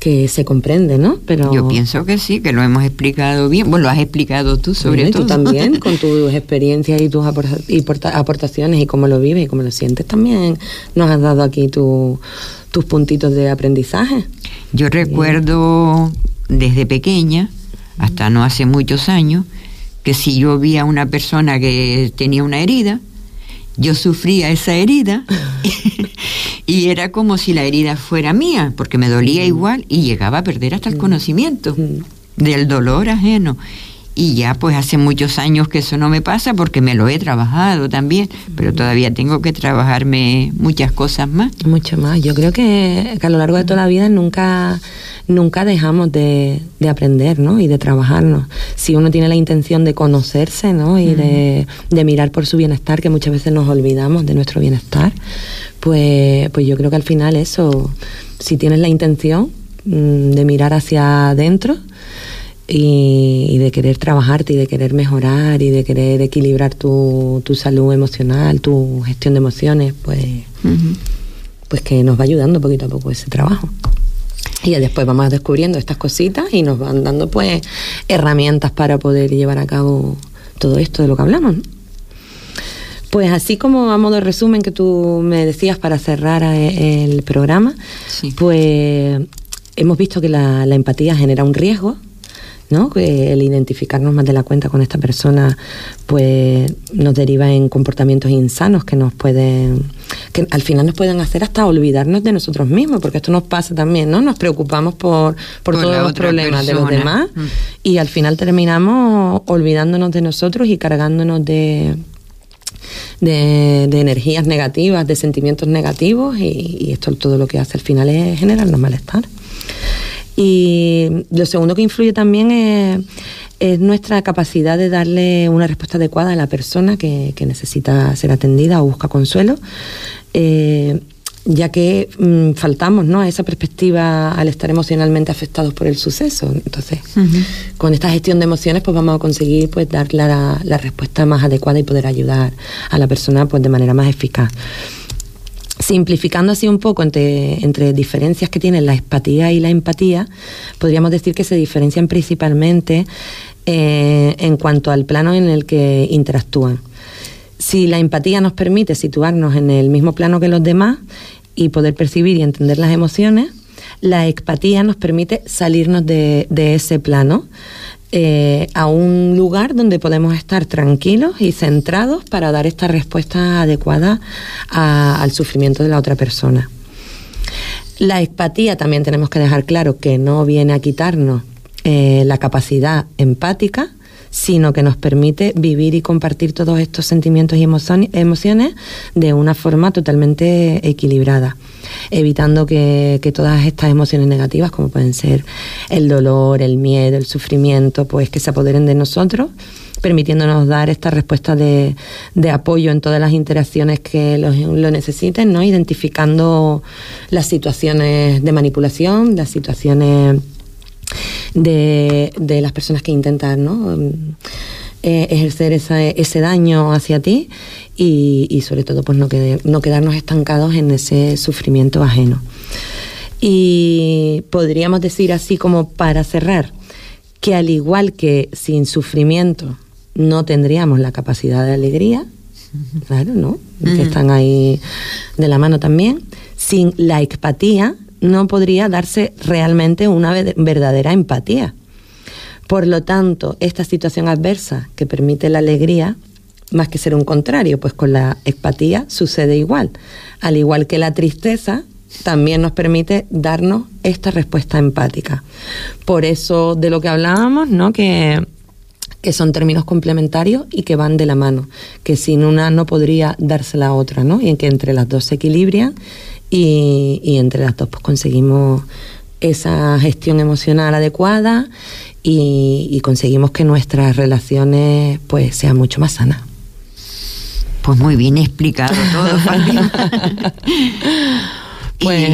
que se comprende, ¿no? Pero yo pienso que sí, que lo hemos explicado bien. Bueno, lo has explicado tú sobre todo. Tú también, con tus experiencias y tus aportaciones y cómo lo vives y cómo lo sientes también. Nos has dado aquí tus puntitos de aprendizaje. Yo recuerdo desde pequeña, hasta no hace muchos años, que si yo vi a una persona que tenía una herida, yo sufría esa herida. Y era como si la herida fuera mía, porque me dolía igual y llegaba a perder hasta el conocimiento del dolor ajeno. Y ya pues hace muchos años que eso no me pasa porque me lo he trabajado también, pero todavía tengo que trabajarme muchas cosas más. Mucho más. Yo creo que, a lo largo de toda la vida nunca, nunca dejamos de, aprender ¿no? y de trabajarnos. Si uno tiene la intención de conocerse ¿no? y de, de mirar por su bienestar, que muchas veces nos olvidamos de nuestro bienestar, pues, pues yo creo que al final eso, si tienes la intención mm, de mirar hacia adentro, y, de querer trabajarte y de querer mejorar y de querer equilibrar tu, tu salud emocional, tu gestión de emociones, pues, pues que nos va ayudando poquito a poco ese trabajo. Y después vamos descubriendo estas cositas y nos van dando pues herramientas para poder llevar a cabo todo esto de lo que hablamos. Pues así como a modo de resumen que tú me decías para cerrar eh, el programa, pues hemos visto que la, la empatía genera un riesgo ¿no? Que el identificarnos más de la cuenta con esta persona, pues nos deriva en comportamientos insanos que nos pueden, que al final nos pueden hacer hasta olvidarnos de nosotros mismos, porque esto nos pasa también, ¿no? Nos preocupamos por, por, todos los problemas de los demás mm. y al final terminamos olvidándonos de nosotros y cargándonos de, de, energías negativas, de sentimientos negativos y, y, esto todo lo que hace al final es generarnos malestar. Y lo segundo que influye también es, nuestra capacidad de darle una respuesta adecuada a la persona que, necesita ser atendida o busca consuelo. Eh, ya que mm, faltamos ¿no? a esa perspectiva al estar emocionalmente afectados por el suceso. Entonces, con esta gestión de emociones, pues vamos a conseguir pues dar la, la, respuesta más adecuada y poder ayudar a la persona pues de manera más eficaz. Simplificando así un poco entre, entre diferencias que tienen la empatía y la empatía, podríamos decir que se diferencian principalmente eh, en cuanto al plano en el que interactúan. Si la empatía nos permite situarnos en el mismo plano que los demás y poder percibir y entender las emociones, la empatía nos permite salirnos de, de ese plano eh, a un lugar donde podemos estar tranquilos y centrados para dar esta respuesta adecuada al sufrimiento de la otra persona. La empatía también tenemos que dejar claro que no viene a quitarnos eh, la capacidad empática, sino que nos permite vivir y compartir todos estos sentimientos y emociones de una forma totalmente equilibrada evitando que, todas estas emociones negativas, como pueden ser el dolor, el miedo, el sufrimiento, pues que se apoderen de nosotros permitiéndonos dar esta respuesta de, apoyo en todas las interacciones que lo, necesiten, ¿no? identificando las situaciones de manipulación, las situaciones de, de las personas que intentan ¿no? eh, ejercer ese daño hacia ti y, sobre todo pues no, no quedarnos estancados en ese sufrimiento ajeno. Y podríamos decir así como para cerrar, que al igual que sin sufrimiento no tendríamos la capacidad de alegría, claro, ¿no? Que están ahí de la mano también, sin la empatía no podría darse realmente una verdadera empatía. Por lo tanto, esta situación adversa que permite la alegría, más que ser un contrario, pues con la empatía sucede igual. Al igual que la tristeza, también nos permite darnos esta respuesta empática. Por eso de lo que hablábamos, ¿no? Que, que son términos complementarios y que van de la mano, que sin una no podría darse la otra, ¿no? Y en que entre las dos se equilibran y, y entre las dos pues conseguimos esa gestión emocional adecuada y, conseguimos que nuestras relaciones pues sean mucho más sanas. Pues muy bien explicado todo, Pues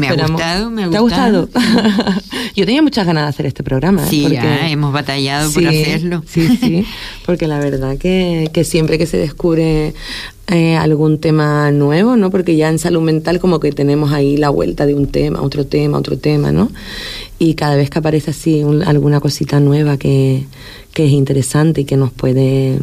me, ha gustado, me ha ¿Te gustado. ha gustado? Yo tenía muchas ganas de hacer este programa. ¿eh? Sí, ya hemos batallado por hacerlo. Sí, sí, porque la verdad que, que siempre que se descubre eh, algún tema nuevo, ¿no? Porque ya en salud mental como que tenemos ahí la vuelta de un tema, otro tema, otro tema, ¿no? Y cada vez que aparece así alguna cosita nueva que, que es interesante y que nos puede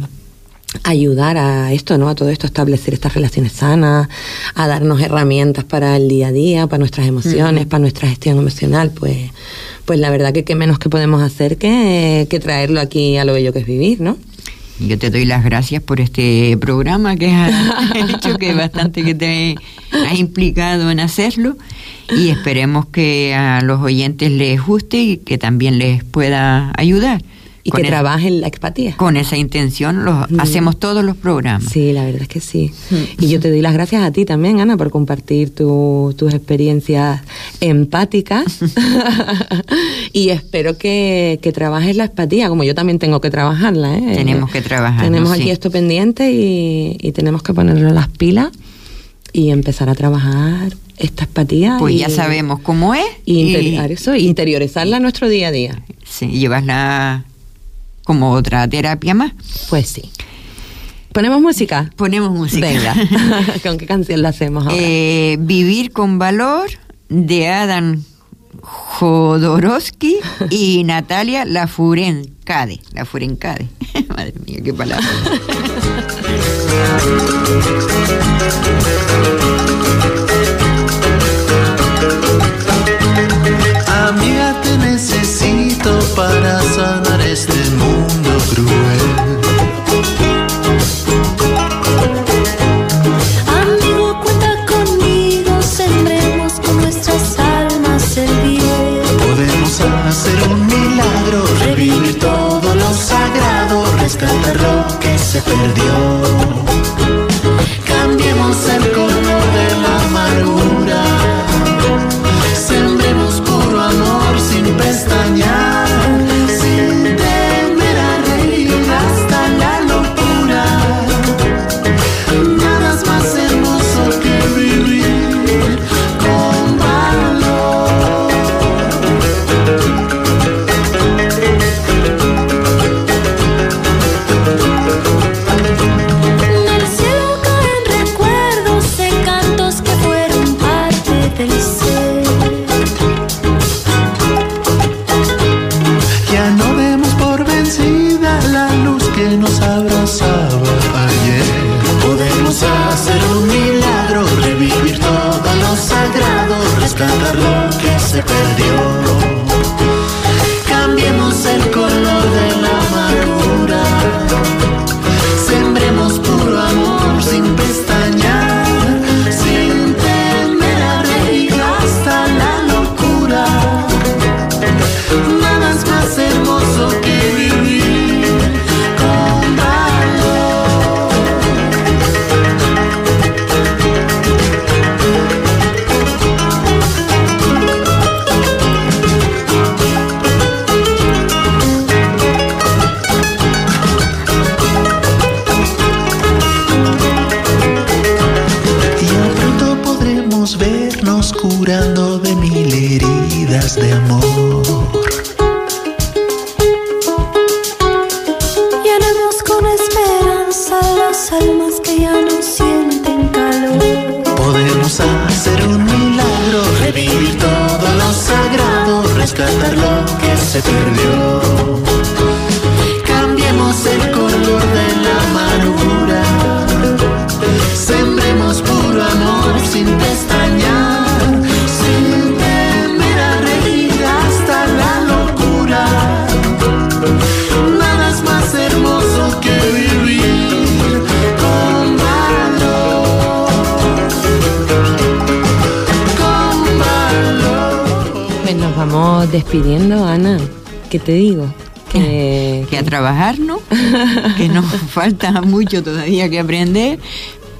ayudar a esto, ¿no? A todo esto, a establecer estas relaciones sanas, a darnos herramientas para el día a día, para nuestras emociones, para nuestra gestión emocional, pues, pues la verdad que qué menos que podemos hacer que, que traerlo aquí a lo bello que es vivir, ¿no? Yo te doy las gracias por este programa que has hecho, que bastante que te has implicado en hacerlo y esperemos que a los oyentes les guste y que también les pueda ayudar y que el- trabajen la empatía. Con esa intención los Mm. hacemos todos los programas. Sí, la verdad es que sí. Y yo te doy las gracias a ti también, Ana, por compartir tu- tus experiencias empáticas. y espero que, que trabajes la empatía, como yo también tengo que trabajarla. ¿eh? Tenemos que trabajar. Tenemos aquí sí. esto pendiente y, y tenemos que ponerlo las pilas y empezar a trabajar esta empatía. Pues y- ya sabemos cómo es. y eso, interiorizarla en nuestro día a día. sí, llevasla como otra terapia más. Pues sí. ¿Ponemos música? Ponemos música. Venga, ¿con qué canción la hacemos ahora? Eh, Vivir con valor de Adam Jodorowsky y Natalia Lafurencade. Lafurencade. Madre mía, qué palabra. Amiga, te necesito para sanar este mundo cruel. Amigo, cuenta conmigo, sembremos con nuestras almas el bien. Podemos hacer un milagro, revivir todo lo sagrado, rescatar lo que se perdió. Lo que se perdió. Despidiendo, Ana. ¿Qué te digo? Que, que a trabajar, ¿no? que nos falta mucho todavía que aprender,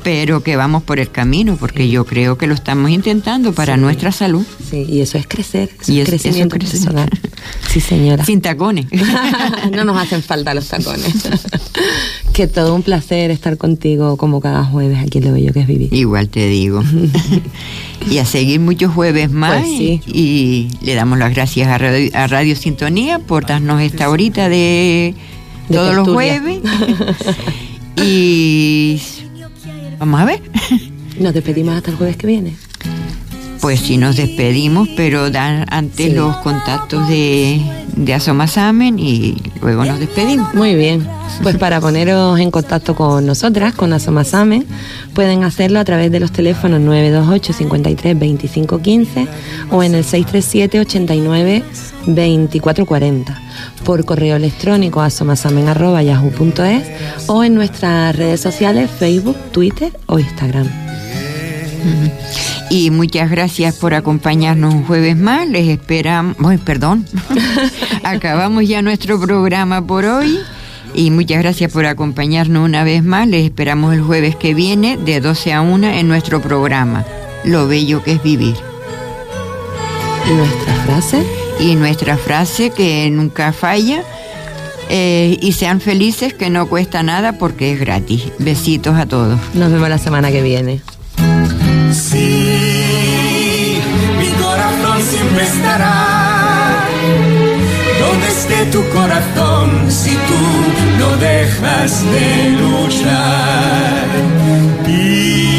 pero que vamos por el camino, porque yo creo que lo estamos intentando para Sí. nuestra salud. Sí, y eso es crecer, eso Y es eso crecimiento crecer. personal. Sí, señora. Sin tacones. no nos hacen falta los tacones. que todo un placer estar contigo como cada jueves aquí en Lo Bello que es Vivir. Igual te digo. y a seguir muchos jueves más. Pues sí. y, y le damos las gracias a Radio, a Radio Sintonía por darnos esta horita de, De todos los jueves. y vamos a ver. Nos despedimos hasta el jueves que viene. Pues sí, nos despedimos, pero dan antes Sí. los contactos de, de Asomasamen y luego nos despedimos. Muy bien. Pues para poneros en contacto con nosotras, con Asomasame, pueden hacerlo a través de los teléfonos 928 53 25 15 o en el 637 89 24 40. Por correo electrónico asomasamen.yahoo.es o en nuestras redes sociales Facebook, Twitter o Instagram. Y muchas gracias por acompañarnos un jueves más. Les esperamos, ay, perdón, acabamos ya nuestro programa por hoy. Y muchas gracias por acompañarnos una vez más. Les esperamos el jueves que viene de 12 a 1 en nuestro programa. Lo bello que es vivir. ¿Y nuestra frase? Y nuestra frase que nunca falla. eh, y sean felices que no cuesta nada porque es gratis. Besitos a todos. Nos vemos la semana que viene sí, mi corazón siempre estará. Donde esté tu corazón si tú no dejas de luchar? Y